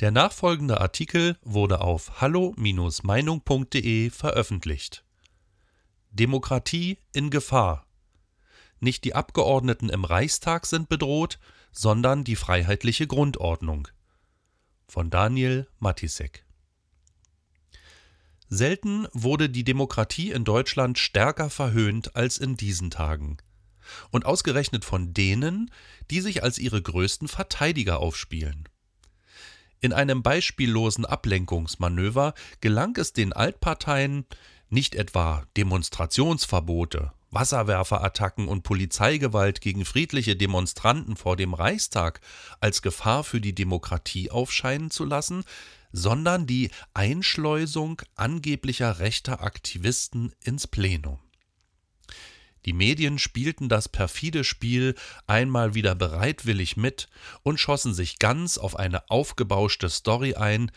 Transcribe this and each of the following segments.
Der nachfolgende Artikel wurde auf hallo-meinung.de veröffentlicht. Demokratie in Gefahr. Nicht die Abgeordneten im Reichstag sind bedroht, sondern die freiheitliche Grundordnung. Von Daniel Matisek. Selten wurde die Demokratie in Deutschland stärker verhöhnt als in diesen Tagen. Und ausgerechnet von denen, die sich als ihre größten Verteidiger aufspielen. In einem beispiellosen Ablenkungsmanöver gelang es den Altparteien, nicht etwa Demonstrationsverbote, Wasserwerferattacken und Polizeigewalt gegen friedliche Demonstranten vor dem Reichstag als Gefahr für die Demokratie aufscheinen zu lassen, sondern die Einschleusung angeblicher rechter Aktivisten ins Plenum. Die Medien spielten das perfide Spiel einmal wieder bereitwillig mit und schossen sich ganz auf eine aufgebauschte Story ein,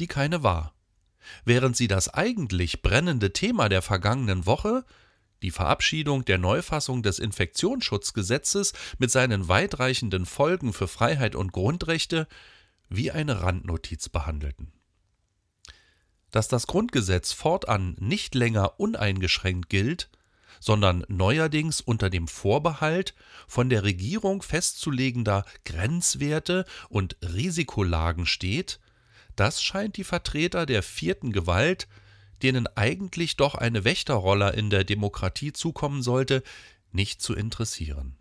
die keine war. Während sie das eigentlich brennende Thema der vergangenen Woche, die Verabschiedung der Neufassung des Infektionsschutzgesetzes mit seinen weitreichenden Folgen für Freiheit und Grundrechte, wie eine Randnotiz behandelten. Dass das Grundgesetz fortan nicht länger uneingeschränkt gilt, sondern neuerdings unter dem Vorbehalt von der Regierung festzulegender Grenzwerte und Risikolagen steht, das scheint die Vertreter der vierten Gewalt, denen eigentlich doch eine Wächterrolle in der Demokratie zukommen sollte, nicht zu interessieren.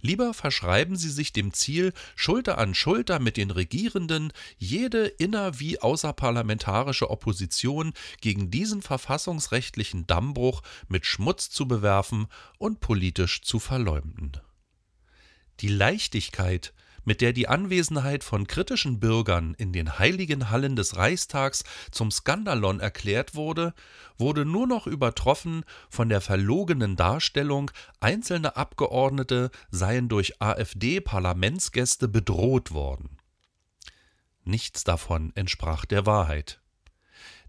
Lieber verschreiben sie sich dem Ziel, Schulter an Schulter mit den Regierenden jede inner- wie außerparlamentarische Opposition gegen diesen verfassungsrechtlichen Dammbruch mit Schmutz zu bewerfen und politisch zu verleumden. Die Leichtigkeit, mit der die Anwesenheit von kritischen Bürgern in den heiligen Hallen des Reichstags zum Skandalon erklärt wurde, wurde nur noch übertroffen von der verlogenen Darstellung, einzelne Abgeordnete seien durch AfD-Parlamentsgäste bedroht worden. Nichts davon entsprach der Wahrheit.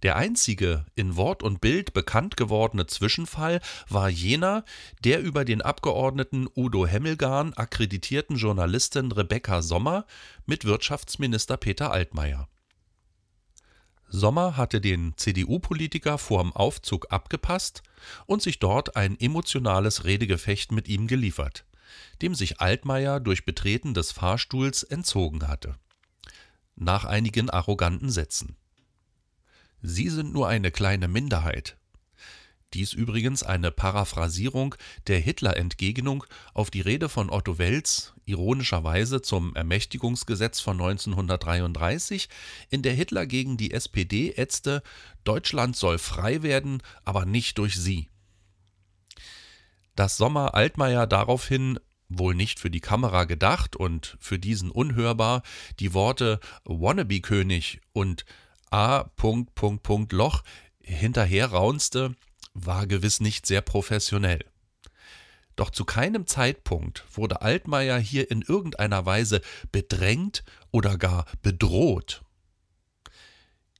Der einzige in Wort und Bild bekannt gewordene Zwischenfall war jener der über den Abgeordneten Udo Hemmelgarn akkreditierten Journalistin Rebecca Sommer mit Wirtschaftsminister Peter Altmaier. Sommer hatte den CDU-Politiker vorm Aufzug abgepasst und sich dort ein emotionales Redegefecht mit ihm geliefert, dem sich Altmaier durch Betreten des Fahrstuhls entzogen hatte. Nach einigen arroganten Sätzen. Sie sind nur eine kleine Minderheit. Dies übrigens eine Paraphrasierung der Hitler-Entgegnung auf die Rede von Otto Wels, ironischerweise zum Ermächtigungsgesetz von 1933, in der Hitler gegen die SPD ätzte, Deutschland soll frei werden, aber nicht durch sie. Dass Sommer Altmaier daraufhin wohl nicht für die Kamera gedacht und für diesen unhörbar die Worte Wannabe-König und A. Punkt, Punkt, Punkt, Loch hinterher raunste, war gewiss nicht sehr professionell. Doch zu keinem Zeitpunkt wurde Altmaier hier in irgendeiner Weise bedrängt oder gar bedroht.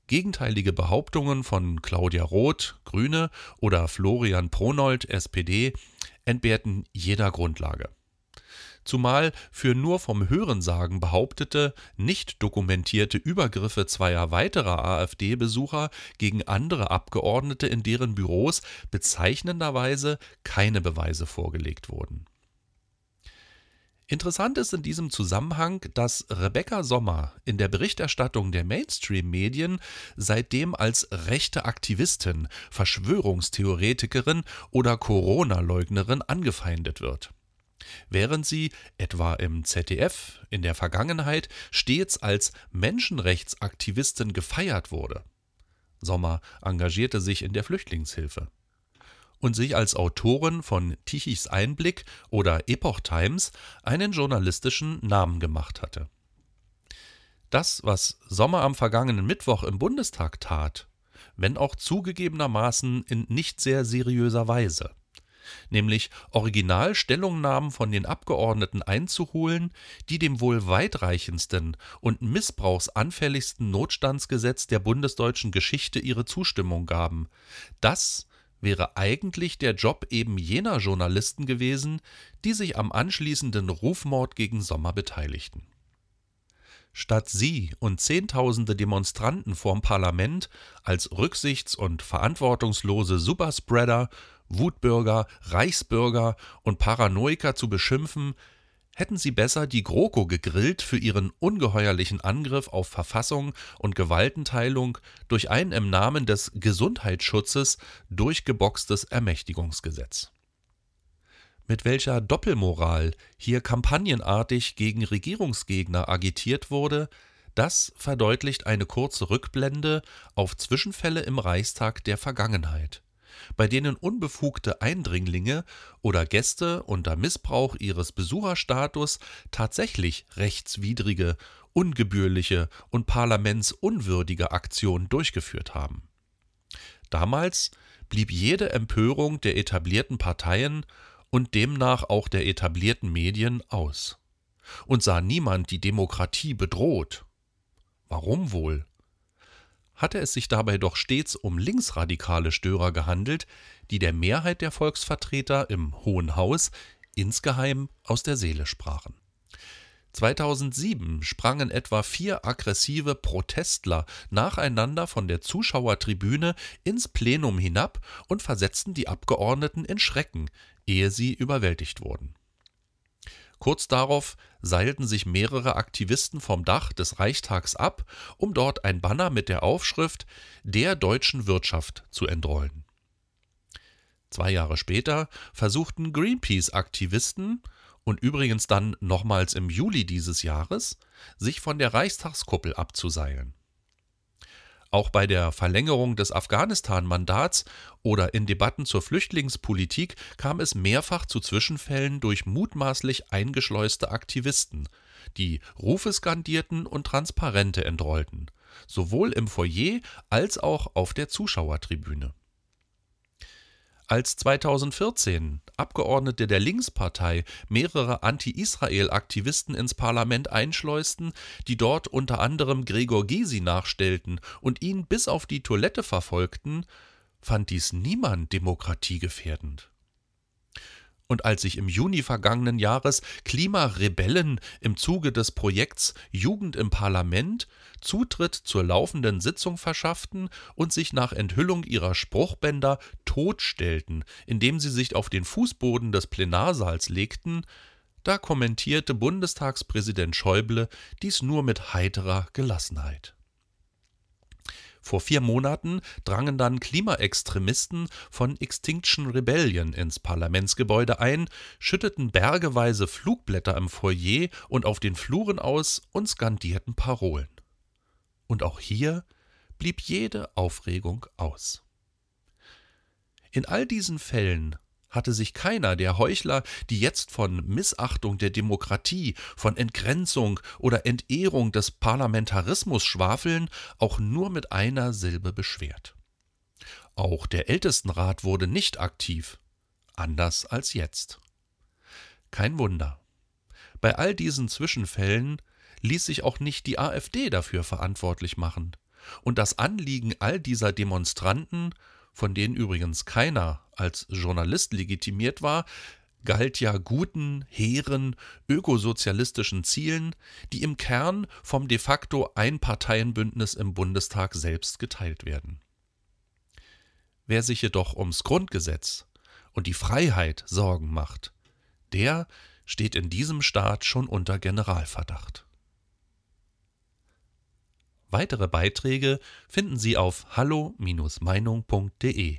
Gegenteilige Behauptungen von Claudia Roth, Grüne, oder Florian Pronold, SPD, entbehrten jeder Grundlage zumal für nur vom Hörensagen behauptete, nicht dokumentierte Übergriffe zweier weiterer AfD-Besucher gegen andere Abgeordnete in deren Büros bezeichnenderweise keine Beweise vorgelegt wurden. Interessant ist in diesem Zusammenhang, dass Rebecca Sommer in der Berichterstattung der Mainstream-Medien seitdem als rechte Aktivistin, Verschwörungstheoretikerin oder Corona-Leugnerin angefeindet wird während sie, etwa im ZDF, in der Vergangenheit stets als Menschenrechtsaktivistin gefeiert wurde. Sommer engagierte sich in der Flüchtlingshilfe und sich als Autorin von Tichys Einblick oder Epoch Times einen journalistischen Namen gemacht hatte. Das, was Sommer am vergangenen Mittwoch im Bundestag tat, wenn auch zugegebenermaßen in nicht sehr seriöser Weise, nämlich Originalstellungnahmen von den Abgeordneten einzuholen, die dem wohl weitreichendsten und missbrauchsanfälligsten Notstandsgesetz der bundesdeutschen Geschichte ihre Zustimmung gaben. Das wäre eigentlich der Job eben jener Journalisten gewesen, die sich am anschließenden Rufmord gegen Sommer beteiligten. Statt sie und Zehntausende Demonstranten vorm Parlament als rücksichts- und verantwortungslose Superspreader, Wutbürger, Reichsbürger und Paranoiker zu beschimpfen, hätten sie besser die GroKo gegrillt für ihren ungeheuerlichen Angriff auf Verfassung und Gewaltenteilung durch ein im Namen des Gesundheitsschutzes durchgeboxtes Ermächtigungsgesetz. Mit welcher Doppelmoral hier kampagnenartig gegen Regierungsgegner agitiert wurde, das verdeutlicht eine kurze Rückblende auf Zwischenfälle im Reichstag der Vergangenheit bei denen unbefugte Eindringlinge oder Gäste unter Missbrauch ihres Besucherstatus tatsächlich rechtswidrige, ungebührliche und parlamentsunwürdige Aktionen durchgeführt haben. Damals blieb jede Empörung der etablierten Parteien und demnach auch der etablierten Medien aus. Und sah niemand die Demokratie bedroht. Warum wohl? Hatte es sich dabei doch stets um linksradikale Störer gehandelt, die der Mehrheit der Volksvertreter im Hohen Haus insgeheim aus der Seele sprachen. 2007 sprangen etwa vier aggressive Protestler nacheinander von der Zuschauertribüne ins Plenum hinab und versetzten die Abgeordneten in Schrecken, ehe sie überwältigt wurden. Kurz darauf seilten sich mehrere Aktivisten vom Dach des Reichstags ab, um dort ein Banner mit der Aufschrift Der deutschen Wirtschaft zu entrollen. Zwei Jahre später versuchten Greenpeace-Aktivisten und übrigens dann nochmals im Juli dieses Jahres, sich von der Reichstagskuppel abzuseilen. Auch bei der Verlängerung des Afghanistan-Mandats oder in Debatten zur Flüchtlingspolitik kam es mehrfach zu Zwischenfällen durch mutmaßlich eingeschleuste Aktivisten, die Rufe skandierten und Transparente entrollten, sowohl im Foyer als auch auf der Zuschauertribüne als 2014 Abgeordnete der Linkspartei mehrere Anti-Israel-Aktivisten ins Parlament einschleusten, die dort unter anderem Gregor Gysi nachstellten und ihn bis auf die Toilette verfolgten, fand dies niemand demokratiegefährdend. Und als sich im Juni vergangenen Jahres Klimarebellen im Zuge des Projekts Jugend im Parlament Zutritt zur laufenden Sitzung verschafften und sich nach Enthüllung ihrer Spruchbänder totstellten, indem sie sich auf den Fußboden des Plenarsaals legten, da kommentierte Bundestagspräsident Schäuble dies nur mit heiterer Gelassenheit. Vor vier Monaten drangen dann Klimaextremisten von Extinction Rebellion ins Parlamentsgebäude ein, schütteten bergeweise Flugblätter im Foyer und auf den Fluren aus und skandierten Parolen. Und auch hier blieb jede Aufregung aus. In all diesen Fällen hatte sich keiner der Heuchler, die jetzt von Missachtung der Demokratie, von Entgrenzung oder Entehrung des Parlamentarismus schwafeln, auch nur mit einer Silbe beschwert. Auch der Ältestenrat wurde nicht aktiv, anders als jetzt. Kein Wunder. Bei all diesen Zwischenfällen ließ sich auch nicht die AfD dafür verantwortlich machen. Und das Anliegen all dieser Demonstranten von denen übrigens keiner als Journalist legitimiert war, galt ja guten, hehren, ökosozialistischen Zielen, die im Kern vom de facto Einparteienbündnis im Bundestag selbst geteilt werden. Wer sich jedoch ums Grundgesetz und die Freiheit Sorgen macht, der steht in diesem Staat schon unter Generalverdacht. Weitere Beiträge finden Sie auf hallo-meinung.de.